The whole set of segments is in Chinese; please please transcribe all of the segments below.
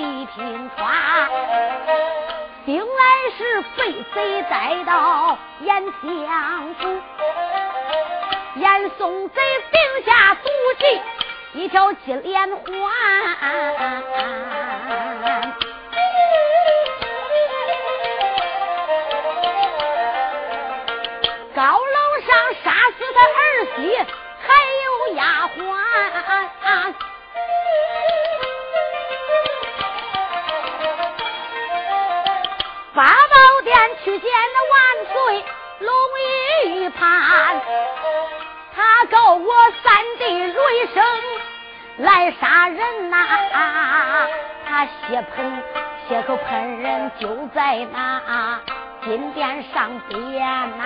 地平川，就在那金殿上边呐。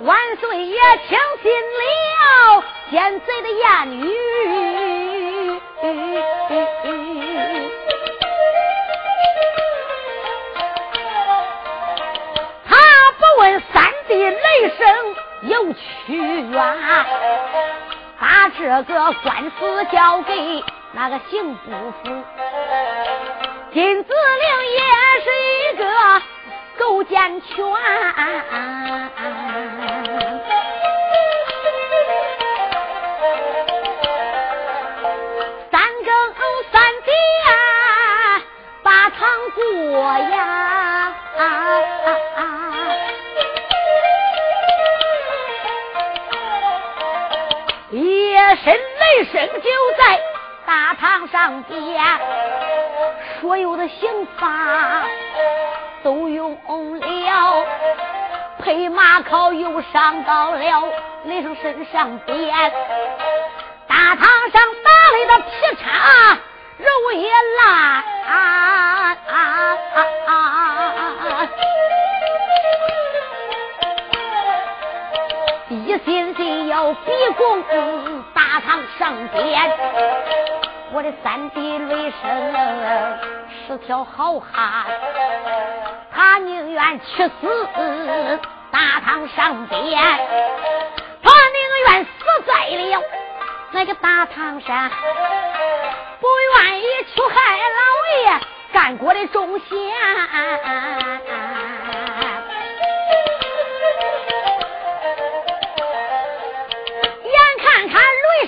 万岁爷听信了奸贼的言语，他不问三弟雷声有屈冤，把这个官司交给那个刑部府。金子陵也是一个狗奸权。过呀，夜深雷声就在大堂上边，所有的刑罚都用了，配马考又上到了雷声身上边，大堂上打来的劈叉肉也烂。一心心要逼宫堂上边，我的三弟雷声是条好汉，他宁愿去死大堂上边，他宁愿死在了那个大堂上，不愿意去害老爷。干过的忠贤，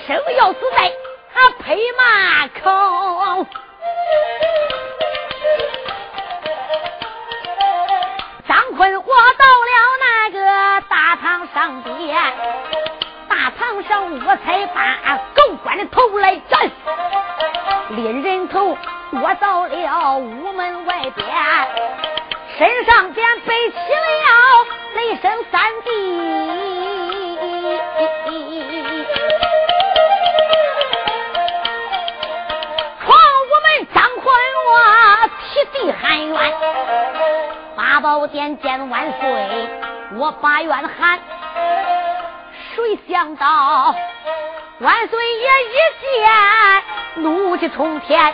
生要死在他配马口，张坤我到了那个大堂上边，大堂上我才把狗官的头来斩，拎人头。我到了屋门外边，身上边背起了雷声三弟，喊冤，八宝殿见万岁，我把冤喊，谁想到万岁爷一见怒气冲天。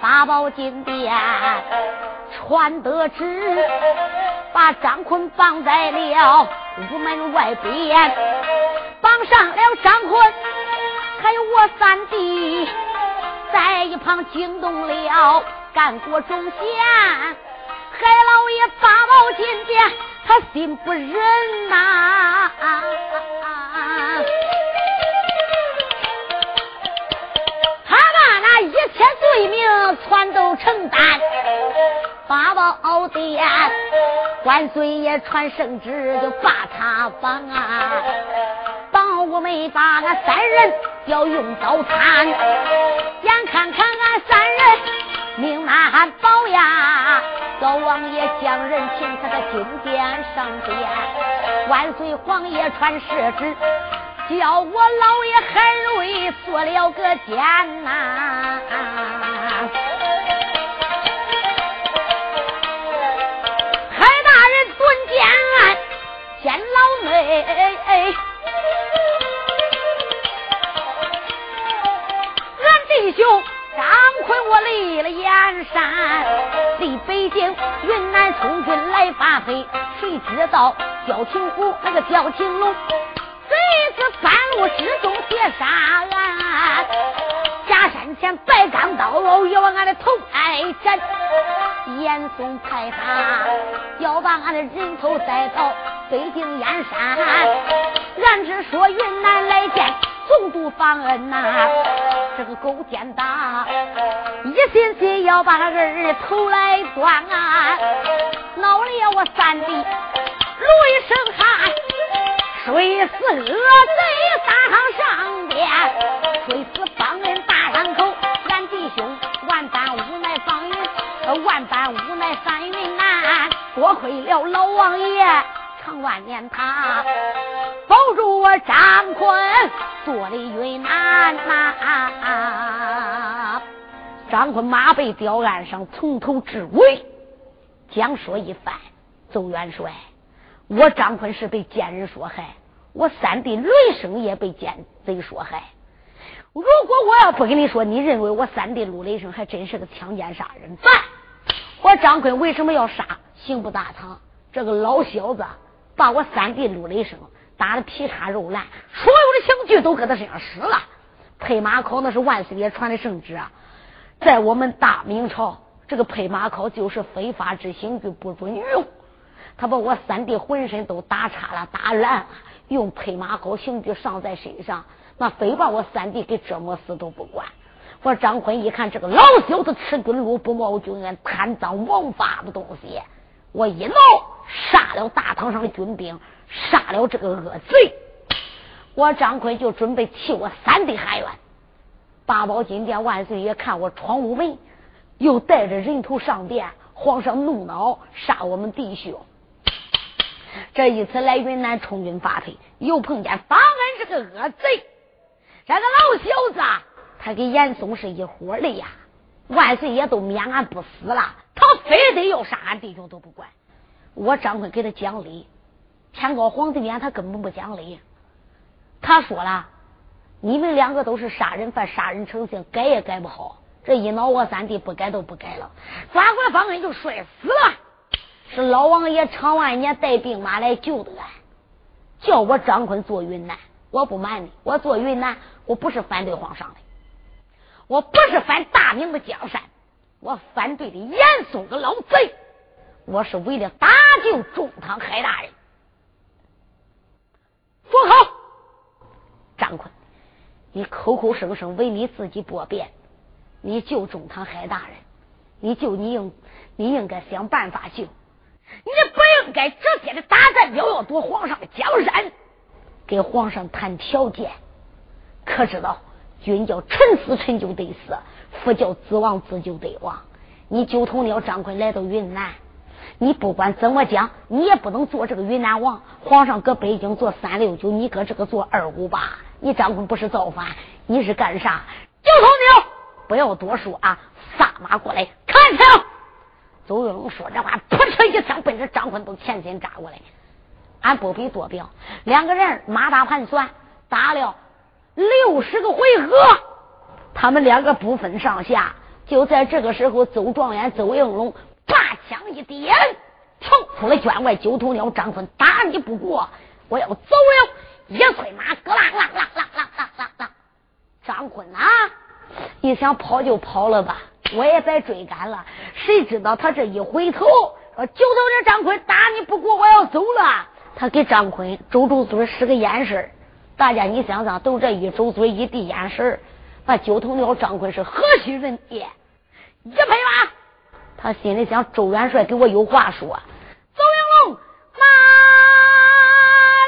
八宝金殿传得旨，把张坤绑在了屋门外边，绑上了张坤，还有我三弟在一旁惊动了干过忠贤，海老爷八宝金殿他心不忍呐。他把那一切罪名全都承担，八宝殿万岁爷传圣旨，就把他绑啊，绑我们把俺三人要用刀砍，眼看看俺三人命难保呀！老王爷将人请他的金殿上殿，万岁皇爷传圣旨，叫我老爷海瑞做了个监呐。海大人蹲监，监牢内。弟兄张坤，我立了燕山，离北京云南充军来发配，谁知道焦廷虎那个焦廷龙，这次半路之中劫杀俺，假山前白钢刀要往俺的头挨斩，严嵩派他要把俺的人头带到北京燕山，俺只说云南来见总督方恩呐。这个狗奸党一心心要把儿头来断啊！闹了我三弟卢一声喊，谁死恶贼当上殿，谁死方人大伤口。俺弟兄万般无奈方云，万般无奈翻云难。多亏了老王爷长万年他保住我张坤。做的云南呐，张坤马背吊岸上，从头至尾讲说一番。邹元帅，我张坤是被奸人所害，我三弟雷声也被奸贼所害。如果我要不跟你说，你认为我三弟陆雷声还真是个强奸杀人犯？我张坤为什么要杀刑部大堂这个老小子，把我三弟陆雷声？打的皮叉肉烂，所有的刑具都搁他身上使了。配马考那是万岁爷传的圣旨啊，在我们大明朝，这个配马考就是非法之刑具，不准用。他把我三弟浑身都打叉了、打烂了，用配马考刑具上在身上，那非把我三弟给折磨死都不管。我张坤一看这个老小子吃军禄不冒军恩，贪赃枉法的东西，我一恼，杀了大堂上的军兵。杀了这个恶贼，我张奎就准备替我三弟喊冤。八宝金殿万岁爷看我闯无门，又带着人头上殿，皇上怒恼，杀我们弟兄。这一次来云南充军发配，又碰见方恩这个恶贼，这个老小子，他跟严嵩是一伙的呀。万岁爷都免俺不死了，他非得要杀俺弟兄都不管。我张坤给他讲理。天高皇帝远，他根本不讲理。他说了：“你们两个都是杀人犯，杀人成性，改也改不好。这一恼，我三弟不改都不改了。抓过方恩就摔死了。是老王爷长万年带兵马来救的俺，叫我张坤做云南。我不瞒你，我做云南，我不是反对皇上的，我不是反大明的江山，我反对的严嵩个老贼，我是为了搭救中堂海大人。”说好，张坤，你口口声声为你自己驳辩，你救中堂海大人，你救你应你应该想办法救，你不应该直接的打战表要夺皇上的江山，给皇上谈条件。可知道，君叫臣死臣就得死，父叫子亡子就得亡。你九头鸟张坤来到云南。你不管怎么讲，你也不能做这个云南王。皇上搁北京做三六九，你搁这个做二五八。你张坤不是造反，你是干啥？九头鸟，不要多说啊！撒马过来，看枪！周云龙说这话，扑哧一枪，奔着张坤都前心扎过来。俺不比多表，两个人马打盘算，打了六十个回合，他们两个不分上下。就在这个时候，邹状元邹应龙。把枪一点，冲出了圈外。九头鸟张坤打你不过，我要走了。一催马，咯啦啦啦啦啦啦啦啦。张坤啊，你想跑就跑了吧，我也别追赶了。谁知道他这一回头，说九头鸟张坤打你不过，我要走了。他给张坤周周嘴使个眼神大家你想想，都这一周嘴一递眼神那九头鸟张柜是何许人也？一拍马，他心里想：周元帅给我有话说。周应龙哪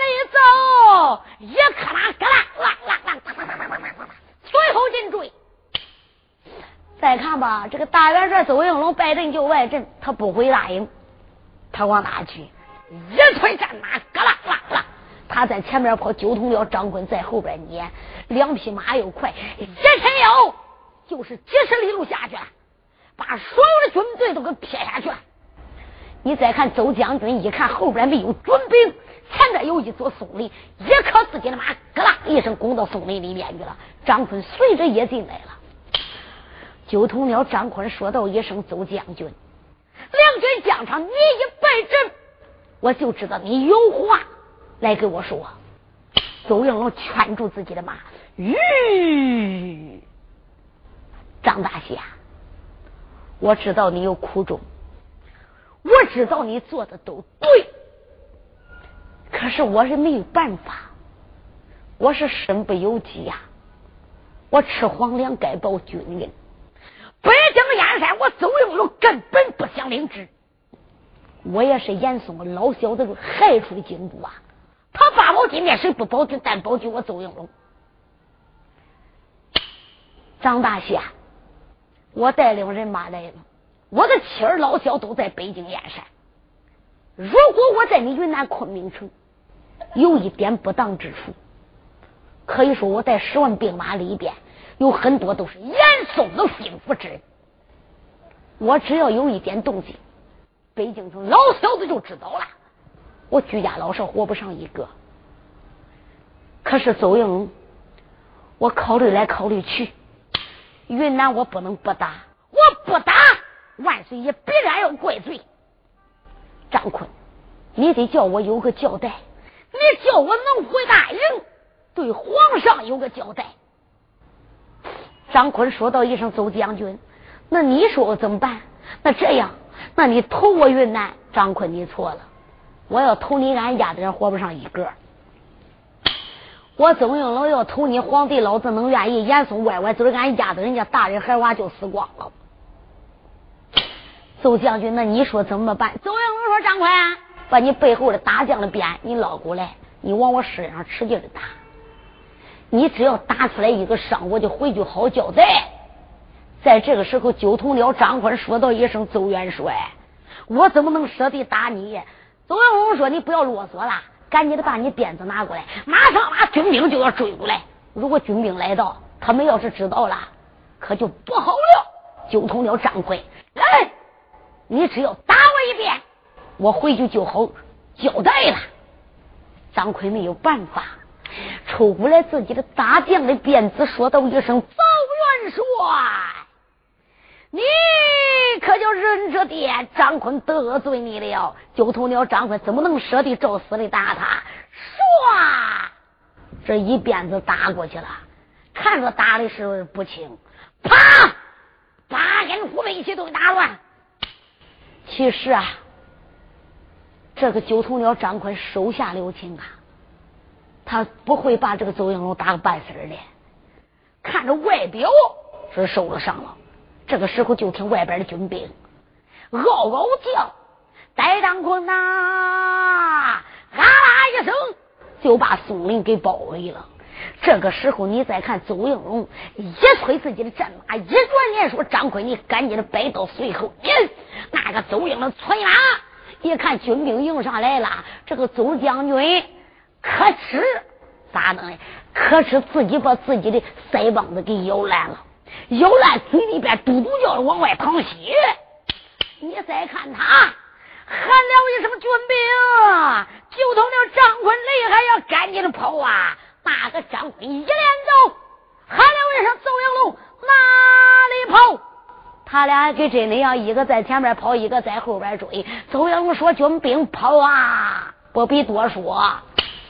里走？一克拉格拉拉拉拉，随后紧追。再看吧，这个大元帅周应龙败阵就外阵，他不回大营，他往哪去？一推战马，格拉拉。他在前面跑，九通辽张坤在后边撵，两匹马又快，一伸腰就是几十里路下去，把所有的军队都给撇下去了。你再看邹将军，一看后边没有军兵，前边有一座松林，一靠自己的马，咯啦一声攻到松林里面去了。张坤随着也进来了。九通了，张坤说道一声：“邹将军，两军疆场，你一败阵，我就知道你有话来给我说。”邹应龙劝住自己的马：“吁，张大侠，我知道你有苦衷。”我知道你做的都对，可是我是没有办法，我是身不由己呀。我吃皇粮该报军恩，北京燕山我邹应龙根本不想领旨。我也是严嵩老小子害出的京都啊！他八宝金殿谁不保军，但保军我邹应龙。张大侠，我带领人马来了。我的妻儿老小都在北京燕山。如果我在你云南昆明城有一点不当之处，可以说我在十万兵马里边有很多都是严嵩的心腹之人。我只要有一点动静，北京城老小子就知道了，我居家老少活不上一个。可是邹应，我考虑来考虑去，云南我不能不打，我不打。万岁爷必然要怪罪，张坤，你得叫我有个交代，你叫我能回大营，对皇上有个交代。张坤说道一声：“邹将军，那你说我怎么办？那这样，那你投我云南？”张坤，你错了，我要投你，俺家的人活不上一个。我邹应龙要投你，皇帝老子能愿意？严嵩歪歪嘴，俺家的人家大人孩娃就死光了。邹将军，那你说怎么办？邹应龙说：“张宽，把你背后的大将的鞭你捞过来，你往我身上使劲的打。你只要打出来一个伤，我就回去好交代。”在这个时候，九头鸟张宽说道一声：“邹元帅，我怎么能舍得打你？”周文龙说：“你不要啰嗦了，赶紧的把你鞭子拿过来，马上把军兵就要追过来。如果军兵来到，他们要是知道了，可就不好了。”九通了张奎来。你只要打我一遍，我回去就好交代了。张奎没有办法，抽过来自己的大将的鞭子，说道一声：“赵元帅，你可就忍着点。”张坤得罪你了，九头鸟张坤怎么能舍得照死的打他？唰，这一鞭子打过去了，看着打的是不轻，啪，八根虎背一起都给打乱。其实啊，这个九头鸟张坤手下留情啊，他不会把这个邹应龙打个半死的。看着外表是受了伤了，这个时候就听外边的军兵嗷嗷叫，戴张坤呐，啊啦一声就把松林给包围了。这个时候，你再看邹应龙一催自己的战马，一转眼说：“张坤，你赶紧的摆到随后。”那个邹应龙催马，一看军兵迎上来了，这个邹将军可耻，咋的？可耻自己把自己的腮帮子给咬烂了，咬烂嘴里边嘟嘟叫往外淌血。你再看他喊了一声：“军兵！”就从那张坤厉害，要赶紧的跑啊！那个张坤一连走，喊了一声：“邹应龙，哪里跑？”他俩跟真的样，一个在前面跑，一个在后边追。邹应龙说：“军兵跑啊！”不必多说，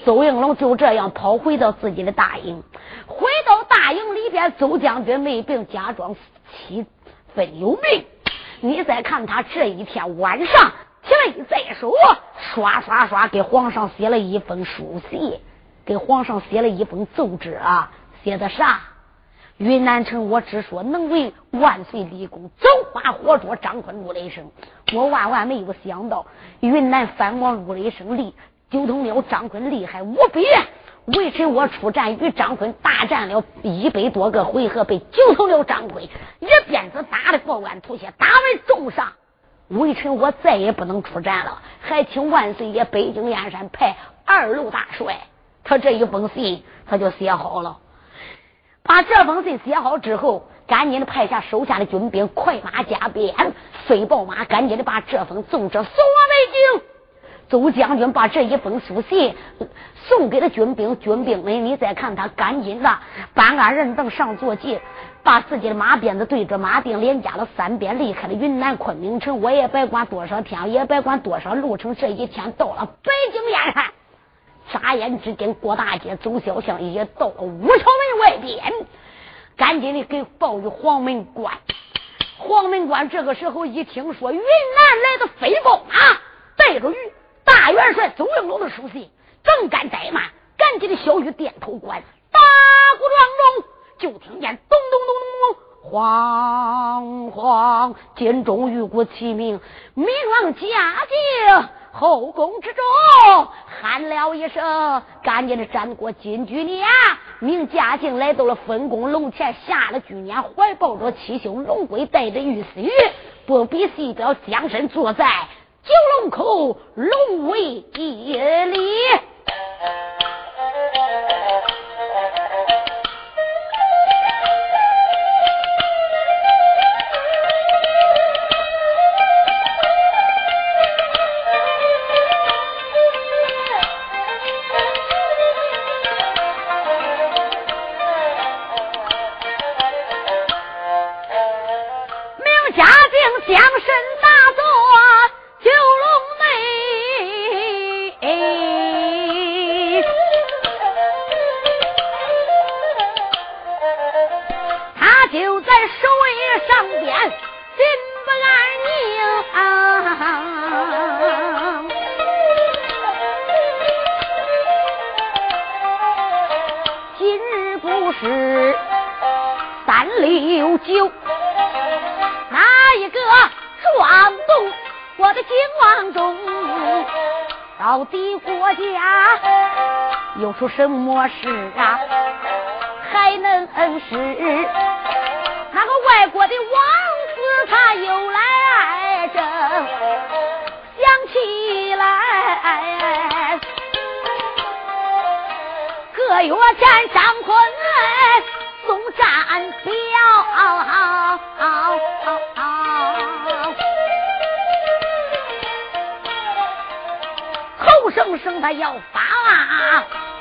邹应龙就这样跑回到自己的大营。回到大营里边，邹将军没病，假装七分有病。你再看他这一天晚上起来再说，刷刷刷给皇上写了一封书信。给皇上写了一封奏折啊，写的啥？云南城我只说能为万岁立功，走马火捉张坤入雷声。我万万没有想到，云南藩王入雷声厉，九头鸟张坤厉害无比。微臣我出战与张坤大战了一百多个回合，被救出了张坤，一鞭子打的报官吐血，打为重伤。微臣我再也不能出战了，还请万岁爷北京燕山派二路大帅。他这一封信他就写好了，把这封信写好之后，赶紧的派下手下的军兵快马加鞭，飞豹马，赶紧的把这封奏折送往北京。周将军把这一封书信送给了军兵，军兵们，你再看他，赶紧的搬鞍人凳上坐骑，把自己的马鞭子对着马钉，连加了三鞭，离开了云南昆明城。我也别管多少天，也别管多少路程，这一天到了北京燕山。眨眼之间，过大街，走小巷，也到了武朝门外边，赶紧的给报与黄门关。黄门关这个时候一听说云南来的飞豹马，带着玉。大元帅邹应龙的书信，正敢怠慢，赶紧的小雨点头关，大鼓庄中就听见咚咚咚咚咚，慌慌，金钟玉鼓齐鸣，明王驾进后宫之中，喊了一声，赶紧的斩过金居年，明驾进来到了分宫龙前，下了居年，怀抱着七星龙龟，带着玉丝玉，不比西表将身坐在。九龙口龙威里。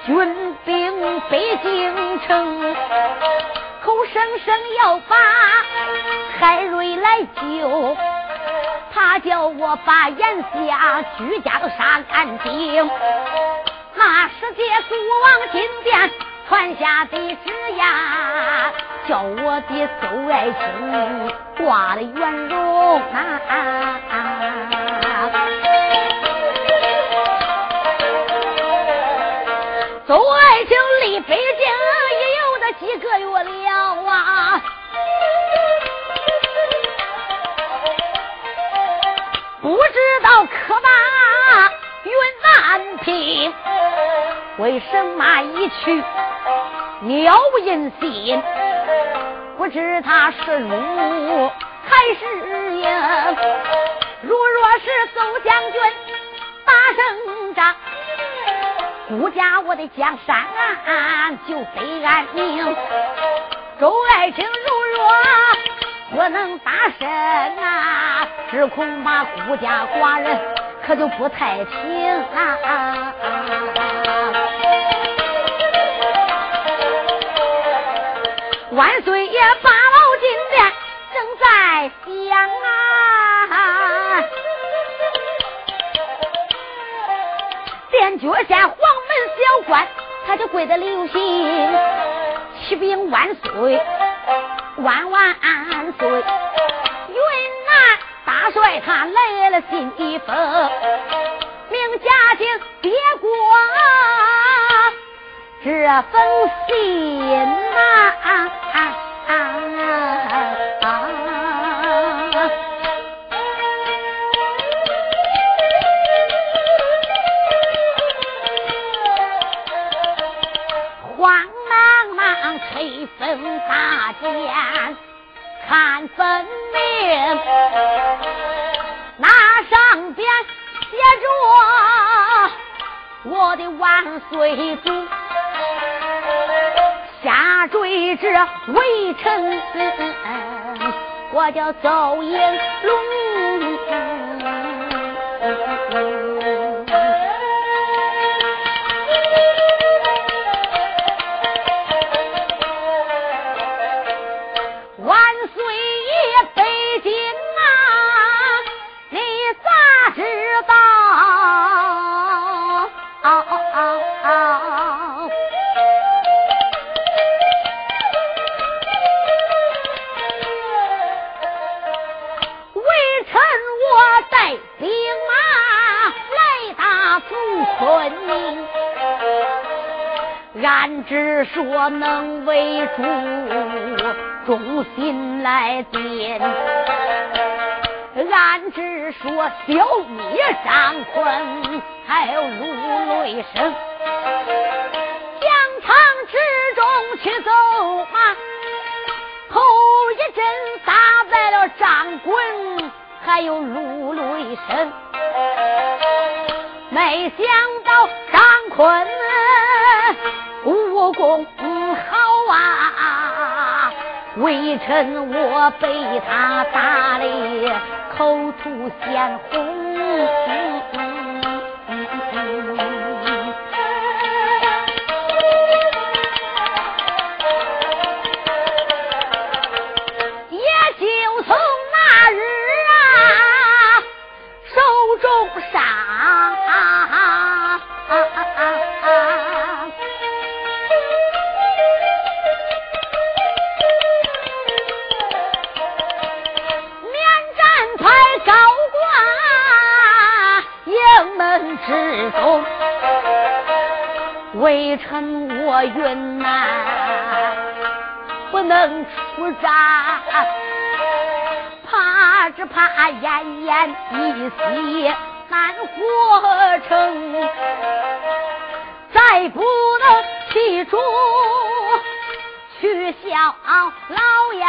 军兵北京城，口声声要把海瑞来救，他叫我把眼下居家都杀干净。那世界国王金殿传下的旨呀，叫我的邹爱卿挂了元荣啊。北京也有的几个月了啊，不知道可把云南平，为什么一去鸟不音信？不知他是辱还是赢？如若是宋将军打胜仗。孤家我的江山就得安宁。周爱卿如若不能打身啊，只恐怕孤家寡人可就不太平啊。万岁爷把脚下黄门。小官他就跪在刘行，启禀万岁，万万岁！云南大帅他来了信一封，命嘉靖别过这封信呐。忙推分大剑看分明，那上边写着我的万岁祖，下坠这微臣，我叫邹应龙。俺只说能为主忠心来进，俺只说消灭张坤，还有陆雷声，疆场之中去走马，头一阵打败了张坤，还有陆雷声，没想到张坤。武功好啊！微臣我被他打的口吐鲜红。微臣我云南不能出战，怕只怕奄奄一息难活成，再不能记住去效劳呀！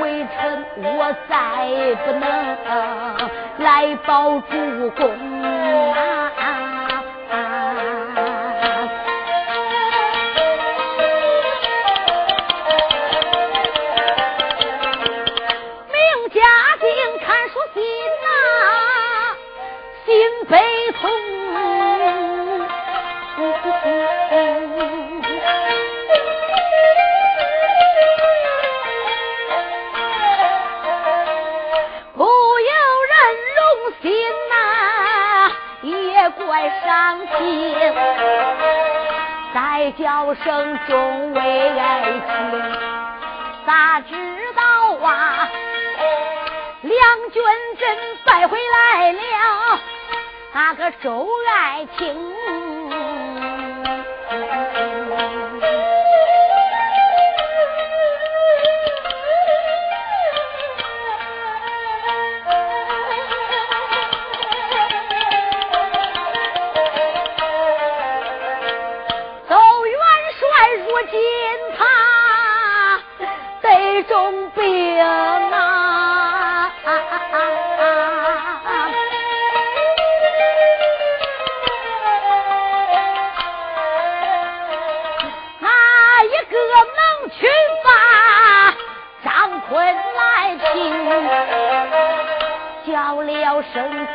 微臣我再不能来保主公啊！叫声众位爱卿，咋知道啊？两军阵败回来了，那个周爱卿。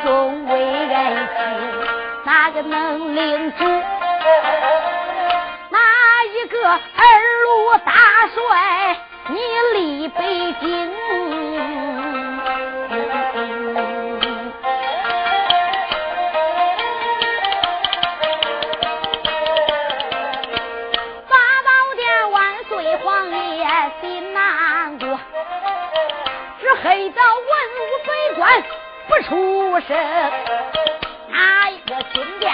中为人妻哪个能领主哪一个二路大帅你立北京？八宝殿万岁皇爷的难过这黑道文武百官出声，哪一个金殿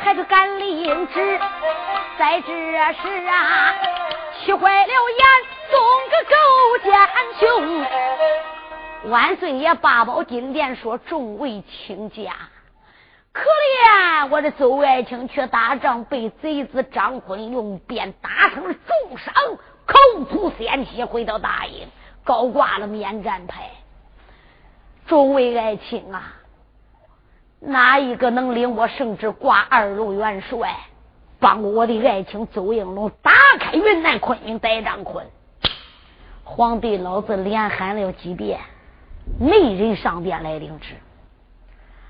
还是敢领旨？在这时啊，气坏了眼，送个勾践兄。万岁爷八宝金殿说：“众位卿家，可怜我的邹爱卿去打仗，被贼子张坤用鞭打成了重伤，口吐鲜血，回到大营，高挂了免战牌。众位爱卿啊，哪一个能领我圣旨挂二路元帅，帮我的爱卿邹应龙打开云南昆明逮张坤？皇帝老子连喊了几遍，没人上殿来领旨。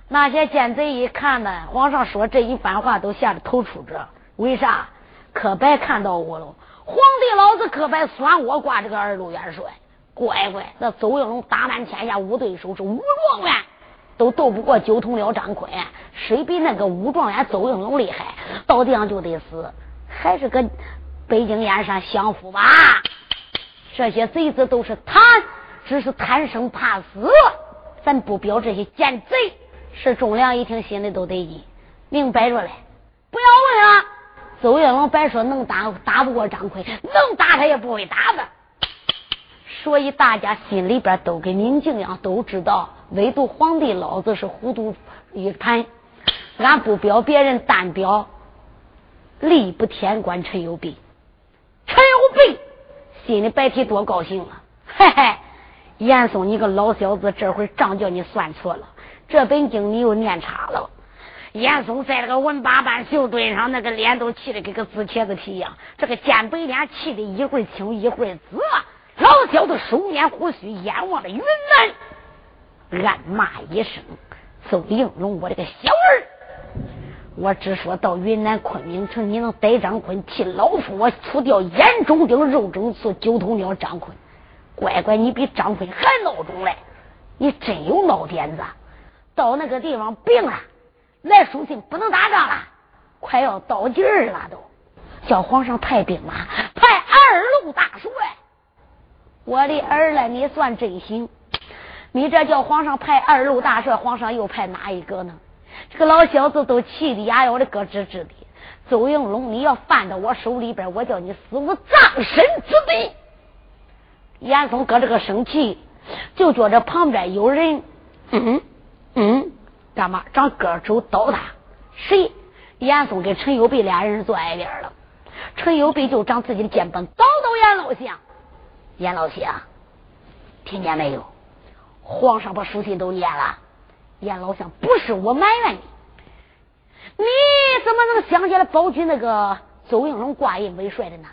那些奸贼一看呢，皇上说这一番话都吓得头出着。为啥？可白看到我了。皇帝老子可白算我挂这个二路元帅。乖乖，那邹应龙打满天下无对手，是武状元都斗不过九头鸟张坤，谁比那个武状元邹应龙厉害？到地上就得死，还是个北京燕山享福吧。这些贼子都是贪，只是贪生怕死。咱不表这些奸贼。是忠良一听心里都得劲，明摆着嘞，不要问了！邹应龙白说能打打不过张奎，能打他也不会打的。所以大家心里边都跟明镜样，都知道，唯独皇帝老子是糊涂一盘。俺不表别人，单表吏部天官陈有弼。陈有弼心里白提多高兴啊！嘿嘿，严嵩，你个老小子，这会账叫你算错了。这本经你又念差了，严嵩在那个文八班秀墩上，那个脸都气得跟个紫茄子皮一样。这个尖白脸气得一会儿青一会儿紫，老小子手捻胡须，眼望着云南，暗骂一声：“邹应龙，我这个小儿！我只说到云南昆明城，你能逮张坤，替老夫我除掉眼中钉、肉中刺、九头鸟张坤。乖乖，你比张坤还孬种嘞！你真有闹点子。”到那个地方病了，来书信不能打仗了，快要到劲儿了都，叫皇上派兵马，派二路大帅。我的儿嘞，你算真行，你这叫皇上派二路大帅，皇上又派哪一个呢？这个老小子都气得牙咬的咯吱吱的。邹应龙，你要犯到我手里边，我叫你死无葬身之地。严嵩搁这个生气，就觉着旁边有人，嗯。嗯，干嘛？长个手刀他？谁？严嵩跟陈友弼俩人坐挨边了。陈友弼就长自己的肩膀，倒到严老相。严老相，听见没有？皇上把书信都念了。严老相，不是我埋怨你，你怎么能想起来保举那个邹应龙挂印为帅的呢？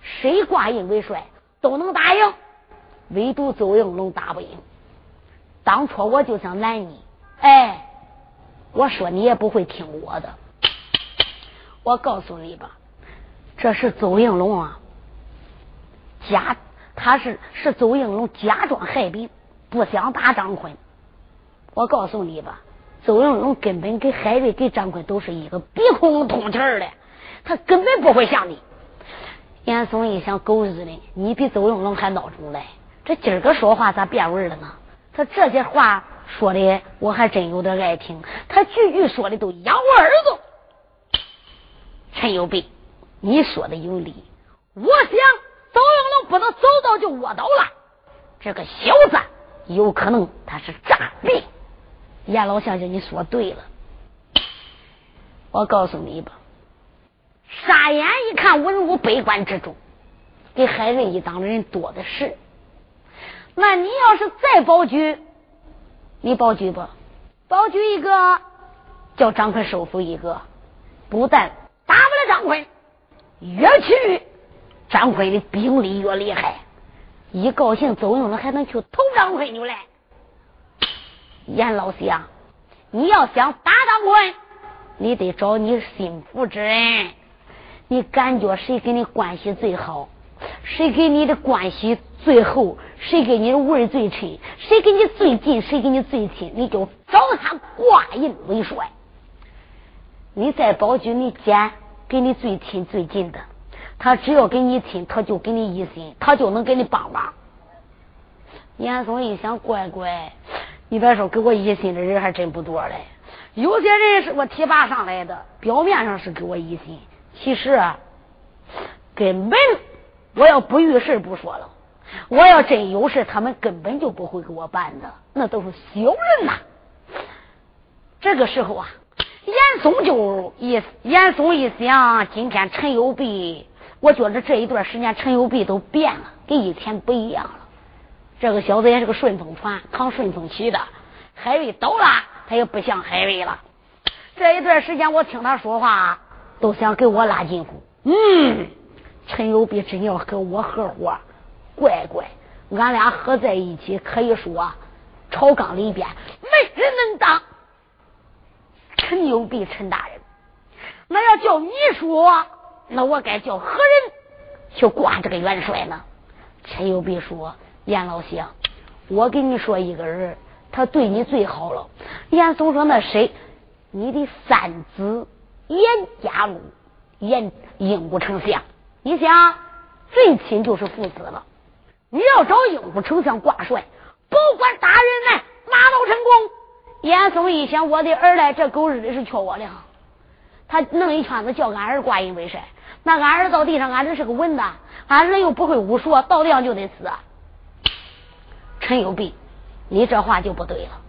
谁挂印为帅都能打赢，唯独邹应龙打不赢。当初我就想拦你。哎，我说你也不会听我的。我告诉你吧，这是邹应龙啊，假他是是邹应龙假装害病，不想打张坤。我告诉你吧，邹应龙根本跟海瑞、跟张坤都是一个鼻孔通气儿的，他根本不会像你。严嵩一想，狗日的，你比邹应龙还孬种嘞！这今儿个说话咋变味了呢？他这些话。说的我还真有点爱听，他句句说的都咬我耳朵。陈有备，你说的有理。我想不能走到就卧倒了，这个小子有可能他是诈病。严老相公，你说对了。我告诉你吧，傻眼一看文武百官之中，给海瑞一党的人多的是。那你要是再保举？你保举不？保举一个，叫张坤收服一个，不但打不了张坤，越去张坤的兵力越厉害。一高兴，走用了还能去投张坤去嘞。严老相，你要想打张坤，你得找你心腹之人。你感觉谁跟你关系最好？谁跟你的关系最厚？谁跟你的味最亲？谁跟你最近？谁跟你最亲？你就找他挂印为帅。你在保举，你捡跟你最亲最近的，他只要跟你亲，他就给你一心，他就能给你帮忙。严嵩一想，乖乖，你别说，给我一心的人还真不多嘞。有些人是我提拔上来的，表面上是给我一心，其实根本。我要不遇事不说了，我要真有事，他们根本就不会给我办的，那都是小人呐。这个时候啊，严嵩就一严嵩一想，今天陈友璧，我觉着这一段时间陈友璧都变了，跟以前不一样了。这个小子也是个顺风船，扛顺风旗的。海瑞倒了，他也不像海瑞了。这一段时间，我听他说话，都想给我拉近乎。嗯，陈友璧真要跟我合伙，乖乖，俺俩合在一起，可以说朝纲里边没人能当。陈友璧，陈大人，那要叫你说，那我该叫何人去挂这个元帅呢？陈友璧说：“严老乡，我跟你说一个人，他对你最好了。”严嵩说：“那谁？你的三子严家禄，严英武丞相。你想，最亲就是父子了。你要找英武丞相挂帅，不管大人来，马到成功。”严嵩一想，我的儿嘞，这狗日的是缺我的哈！他弄一圈子叫俺儿挂印为帅，那俺儿到地上，俺儿是个文的，俺儿又不会武术，到地上就得死。陈友璧，你这话就不对了。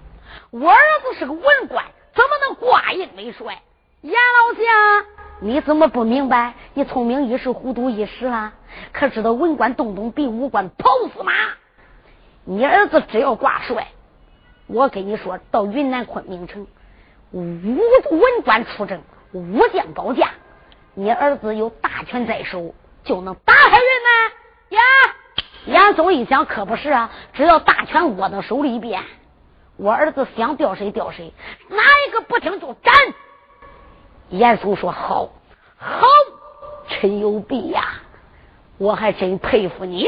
我儿子是个文官，怎么能挂印为帅？严老乡，你怎么不明白？你聪明一时，糊涂一时啊！可知道文官动动比武官跑死马？你儿子只要挂帅。我跟你说，到云南昆明城，武文官出征，武将保驾，你儿子有大权在手，就能打开云南呀！严嵩一想，可不是啊，只要大权握到手里边，我儿子想调谁调谁，哪一个不听就斩。严嵩说：“好，好，陈友璧呀，我还真佩服你。”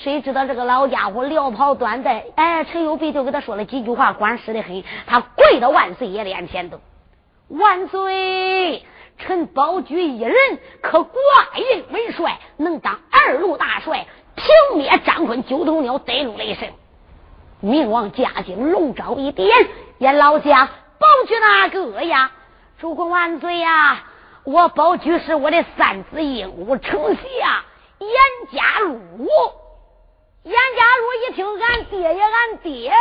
谁知道这个老家伙撩袍断带，哎，陈友璧就给他说了几句话，管实的很。他跪到万岁爷脸前头，万岁，臣保举一人可挂印为帅，能当二路大帅，平灭张坤九头鸟，逮住雷神。明王驾惊，龙爪一点，严老家保举哪个呀？主公万岁呀！我保举是我的三子鹦鹉丞相严家禄。严家禄一听，俺爹呀俺爹，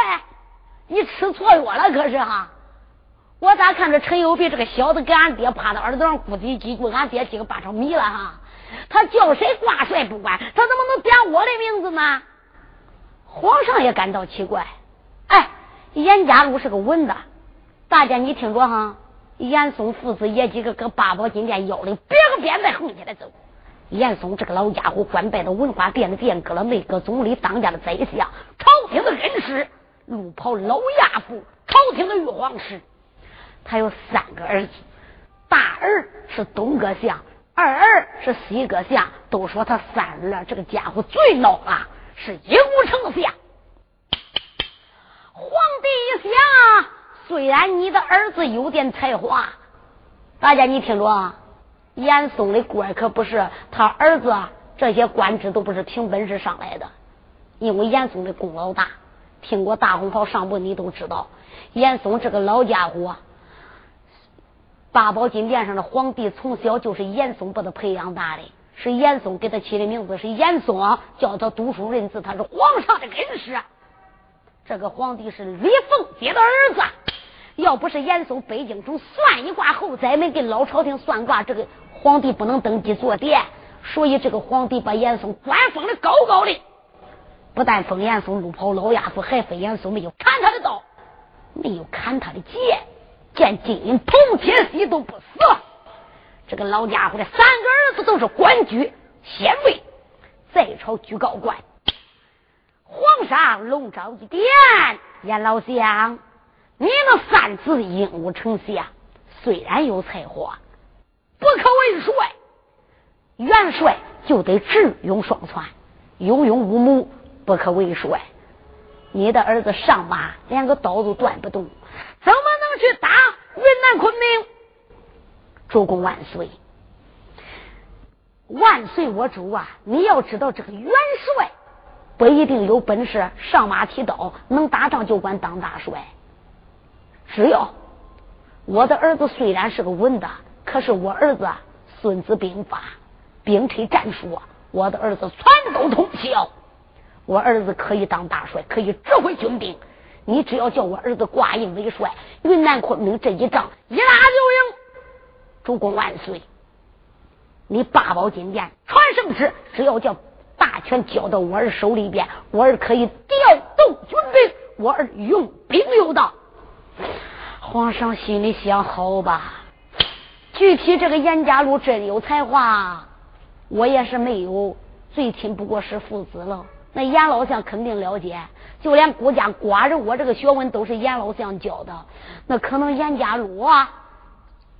你吃错药了可是哈？我咋看着陈友璧这个小子给俺爹趴到耳朵上咕叽几句，俺爹几个八成迷了哈？他叫谁挂帅不管，他怎么能点我的名字呢？皇上也感到奇怪。哎，严家禄是个文的，大家你听着哈，严嵩父子爷几个搁八宝金殿腰里别个鞭子横起来走。严嵩这个老家伙，官拜到文化殿的殿阁了，内阁总理，当家的宰相，朝廷的恩师，路跑老亚父，朝廷的玉皇师。他有三个儿子，大儿是东阁相，二儿是西阁相。都说他三儿这个家伙最孬啊，是鹦鹉丞相。皇帝一想，虽然你的儿子有点才华，大家你听着啊。严嵩的官可不是他儿子，这些官职都不是凭本事上来的，因为严嵩的功劳大。听过大红袍上部，你都知道，严嵩这个老家伙，八宝金殿上的皇帝从小就是严嵩把他培养大的，是严嵩给他起的名字，是严嵩教他读书认字，他是皇上的恩师。这个皇帝是李凤姐的儿子，要不是严嵩北京城算一卦，后宰门给老朝廷算卦，这个。皇帝不能登基坐殿，所以这个皇帝把严嵩官封的高高的，不但封严嵩路跑老亚夫，还封严嵩没有砍他的刀，没有砍他的剑，见金银铜铁锡都不死。这个老家伙的三个儿子都是官居县尉，在朝居高官。皇上龙召一点，严老相，你那三子鹦鹉丞相虽然有才华。不可为帅，元帅就得智勇双全，有勇无谋，不可为帅。你的儿子上马连个刀都断不动，怎么能去打云南昆明？主公万岁！万岁我主啊！你要知道，这个元帅不一定有本事上马提刀，能打仗就管当大帅。只要我的儿子虽然是个文的。可是我儿子《孙子兵法》兵推战术，我的儿子全都通晓。我儿子可以当大帅，可以指挥军兵。你只要叫我儿子挂印为帅，云南昆明这一仗一打就赢。主公万岁！你八宝金殿传圣旨，只要叫大权交到我儿手里边，我儿可以调动军兵，我儿用兵有道。皇上心里想：好吧。具体这个严家禄真有才华，我也是没有，最亲不过是父子了。那严老相肯定了解，就连顾家寡人，我这个学问都是严老相教的。那可能严家禄啊，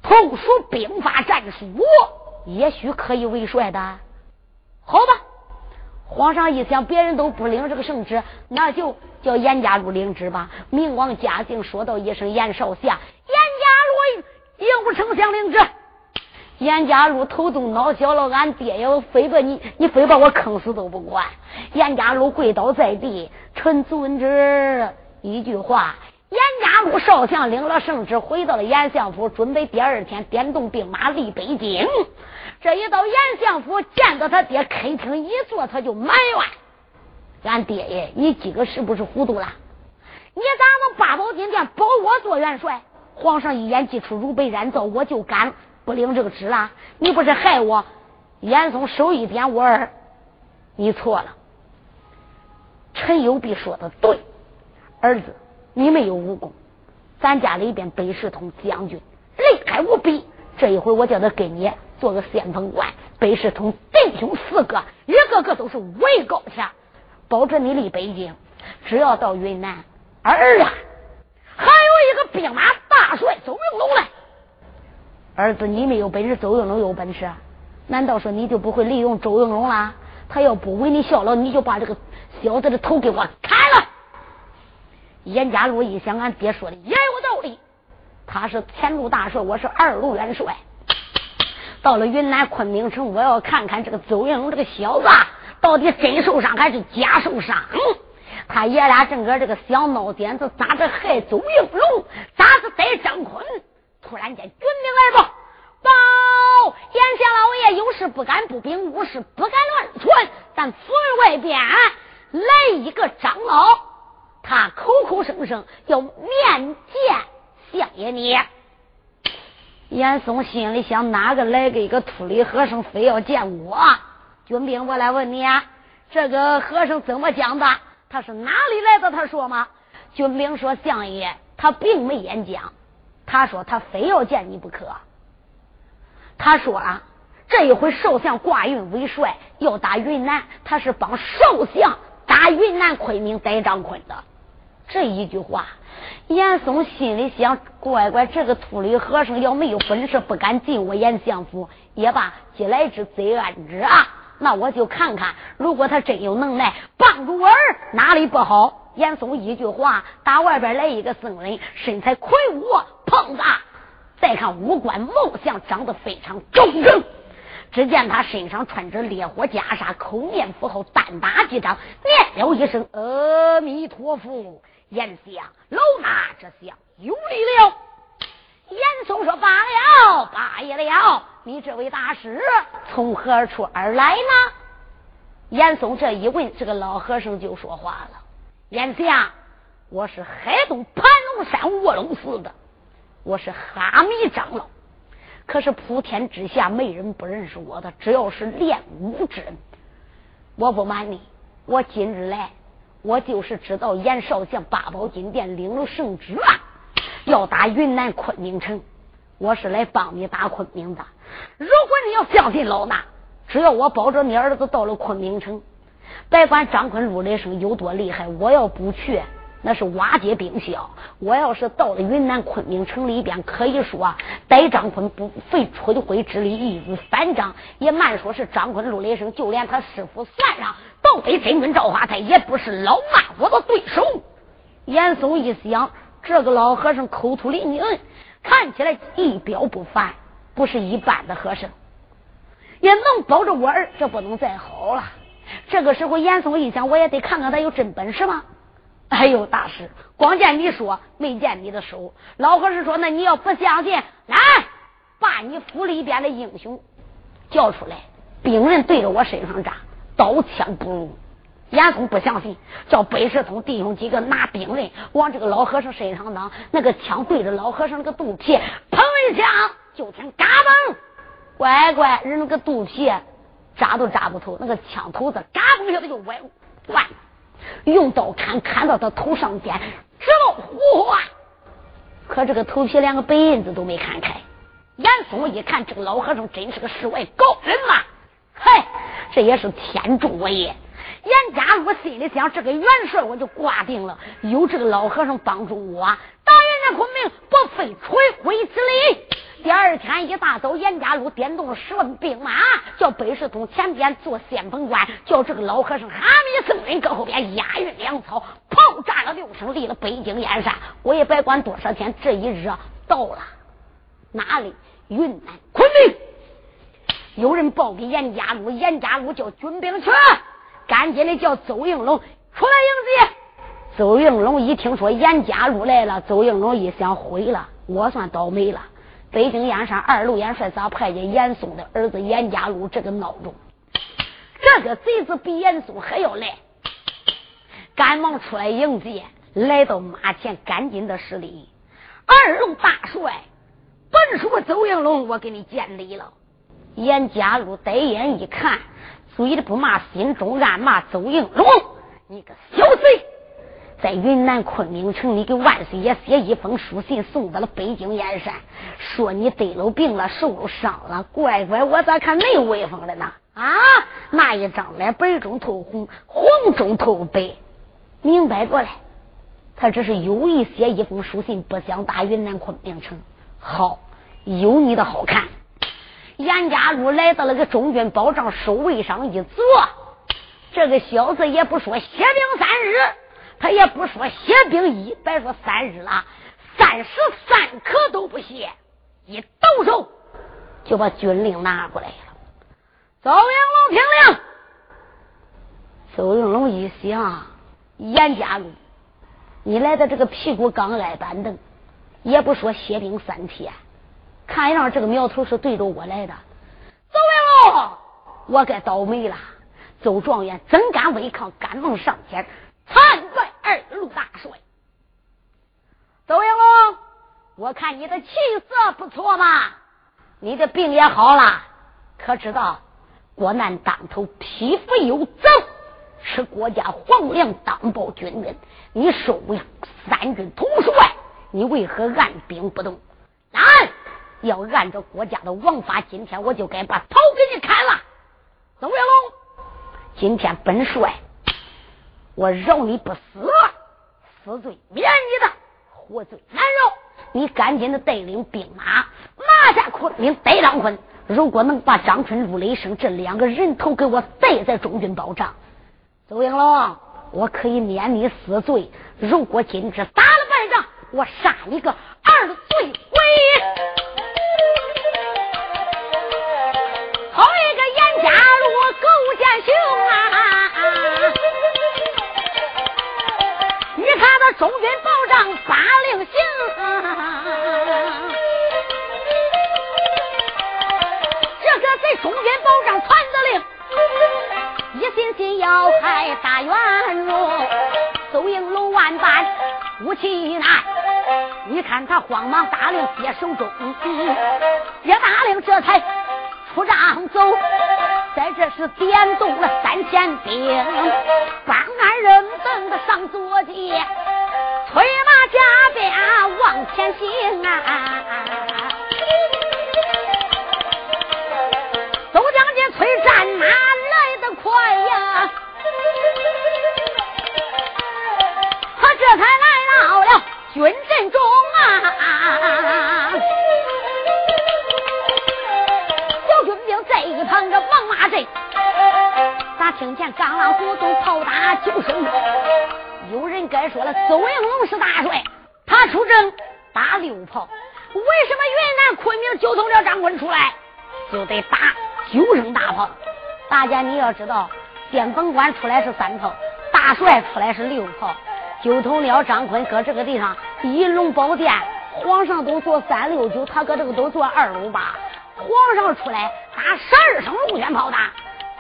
通熟兵法战术，也许可以为帅的。好吧，皇上一想，别人都不领这个圣旨，那就叫严家禄领旨吧。明王嘉靖说道一声：“严少侠，严家禄。”应丞相领旨，严家禄头重脑小了，俺爹要非把你，你非把我坑死都不管。严家禄跪倒在地，臣遵旨。一句话，严家禄少将领了圣旨，回到了严相府，准备第二天点动兵马离北京。这一到严相府，见到他爹，客厅一坐，他就埋怨：“俺爹爷，你今个是不是糊涂了？你咋能八宝金殿保我做元帅？”皇上一言既出如被染皂，我就敢不领这个旨了。你不是害我？严嵩手一点，我儿，你错了。陈友弼说的对，儿子，你没有武功，咱家里边北市通将军厉害无比。这一回我叫他给你做个先锋官。北市通弟兄四个，一个个都是位高强，保证你离北京。只要到云南，儿啊，还有一个兵马。大帅邹应龙来，儿子，你没有本事，邹应龙有本事。难道说你就不会利用周应龙啦？他要不为你效劳，你就把这个小子的头给我砍了。严家禄一想，俺爹说的也有道理。他是前路大帅，我是二路元帅。到了云南昆明城，我要看看这个邹应龙这个小子到底真受伤还是假受伤。他爷俩正搁这个想脑点子，咋着害邹应龙，咋着逮张坤。突然间，军兵来报，报严相老爷有事不敢不禀，无事不敢乱传。但府外边来一个长老，他口口声声要面见相爷你。严嵩心里想：哪个来个一个秃驴和尚，非要见我？军兵，我来问你啊，这个和尚怎么讲的？他是哪里来的？他说吗？军兵说：“相爷，他并没演讲。他说他非要见你不可。他说啊，这一回少相挂运为帅，要打云南，他是帮少相打云南昆明逮张坤的。这一句话，严嵩心里想：乖乖，这个秃驴和尚要没有本事，不敢进我严相府。也罢，既来之则安之啊。”那我就看看，如果他真有能耐，帮助我儿哪里不好？严嵩一句话，打外边来一个僧人，身材魁梧，胖子。再看五官貌相，长得非常忠正。只见他身上穿着烈火袈裟，口念符号，单打几掌，念了一声阿弥陀佛。严相，老衲这厢有礼了。严嵩说：“罢了，罢了。你这位大师从何处而来呢？”严嵩这一问，这个老和尚就说话了：“严相，我是海东盘龙山卧龙寺的，我是哈密长老。可是普天之下没人不认识我的，只要是练武之人。我不瞒你，我今日来，我就是知道严少将八宝金殿领了圣旨了。”要打云南昆明城，我是来帮你打昆明的。如果你要相信老衲，只要我保着你儿子到了昆明城，别管张坤、陆雷声有多厉害，我要不去，那是瓦解兵消。我要是到了云南昆明城里边，可以说啊逮张坤不费吹灰之力，易如反掌。也慢说是张坤、陆雷声，就连他师傅算上，都得真君赵华泰，也不是老衲我的对手。严嵩一想。这个老和尚口吐灵云，看起来一表不凡，不是一般的和尚，也能保着我儿，这不能再好了。这个时候，严嵩一想，我也得看看他有真本事吗？哎呦，大师，光见你说，没见你的手。老和尚说：“那你要不相信，来，把你府里边的英雄叫出来，兵刃对着我身上扎，刀枪不入。”严嵩不相信，叫北石通弟兄几个拿兵刃往这个老和尚身上挡，那个枪对着老和尚那个肚皮，砰一枪，就听嘎嘣，乖乖，人那个肚皮扎都扎不透，那个枪头子嘎嘣一下子就歪断，用刀砍砍到他头上边，直冒火花，可这个头皮连个白印子都没看开。严嵩一看，这个老和尚真是个世外高人嘛，嗨，这也是天助我也。严家禄心里想：这个元帅我就挂定了，有这个老和尚帮助我，打云南昆明不费吹灰之力。第二天一大早，严家路点动了十万兵马，叫北石通前边做先锋官，叫这个老和尚哈密僧人搁后边押运粮草，炮炸了六声，离了北京燕山。我也别管多少天，这一日到了哪里？云南昆明。有人报给严家路，严家路叫军兵去。赶紧的叫邹应龙出来迎接。邹应龙一听说严家路来了，邹应龙一想毁了，我算倒霉了。北京燕山二路元帅咋派遣严嵩的儿子严家禄这个孬种？这个贼子比严嵩还要来，赶忙出来迎接，来到马前，赶紧的施礼。二路大帅，本属邹应龙，我给你见礼了。严家禄呆眼一看。嘴里不骂，心中暗骂：邹应龙，你个小贼！在云南昆明城，里给万岁爷写一封书信，送到了北京燕山，说你得了病了，受了伤了。乖乖，我咋看没威风了呢？啊，那一张脸白中透红，红中透白，明白过来，他这是有意写一封书信，不想打云南昆明城。好，有你的好看。严家禄来到了个中军保障守卫上一坐，这个小子也不说歇兵三日，他也不说歇兵一，别说三日了，三时三刻都不歇，一抖手就把军令拿过来了。邹应龙听令。邹应龙一想，严家禄，你来的这个屁股刚挨板凳，也不说歇兵三天。看样这个苗头是对着我来的，邹应龙，我该倒霉了。邹状元怎敢违抗？赶忙上前参拜二路大帅。邹应龙，我看你的气色不错嘛，你的病也好了。可知道国难当头，匹夫有责，是国家皇粮当报军人。你收三军统帅，你为何按兵不动？来！要按照国家的王法，今天我就该把头给你砍了。邹元龙，今天本帅我饶你不死，死罪免你的，活罪难饶。你赶紧的带领兵马拿下昆明，逮张坤。如果能把张春、陆雷声这两个人头给我带在中军保障，邹应龙，我可以免你死罪。如果今日打了败仗，我杀你个二罪鬼。兄啊！中军保障八令行，这个在中军保障传的令，一心心要害大元戎，邹应龙万般无其难。你看他慌忙大令接手中，接大令这才出帐走。在这时点动了三千兵，帮俺人等的上坐骑，催马加鞭往前行啊！周将军催战马来得快呀，他这才来到了军阵中啊！小军兵在一旁个王马阵，咋听见钢浪鼓动炮打九声？有人该说了，邹应龙是大帅，他出征打六炮，为什么云南昆明就从了张坤出来就得打九声大炮？大家你要知道，先锋官出来是三炮，大帅出来是六炮。九头鸟张坤搁这个地方，银龙宝殿，皇上都坐三六九，他搁这个都坐二六八。皇上出来打十二声龙卷炮的，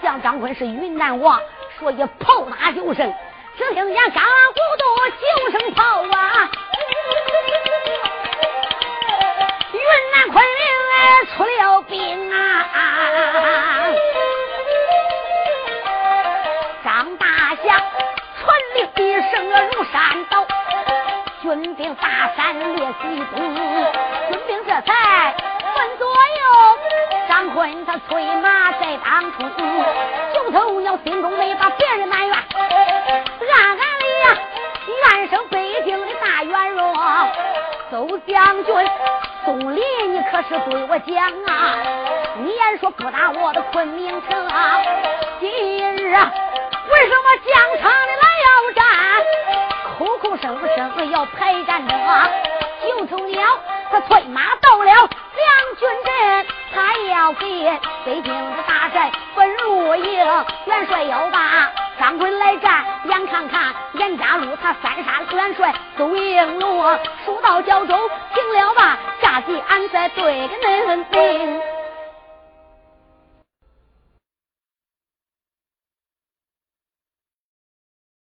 像张坤是云南王，所以炮打九声，只听见刚咕咚九声炮啊！云南昆明出了兵啊！张大侠传令一声如山倒，军兵大山列西东，军兵这才分左右。张坤他催马在当冲，九头鸟心中没把别人埋怨，暗暗里呀怨声北京的大元荣，邹将军宋礼，你可是对我讲啊？你言说不打我的昆明城，啊今日啊为什么疆场里来要战？口口声声要排战争啊，九头鸟他催马到了两军阵。他要给北京的大寨奔入营，元帅要把张衮来战，眼看看严家路他三杀元帅都应龙，书到胶州停了吧，下集俺再对个恁兵。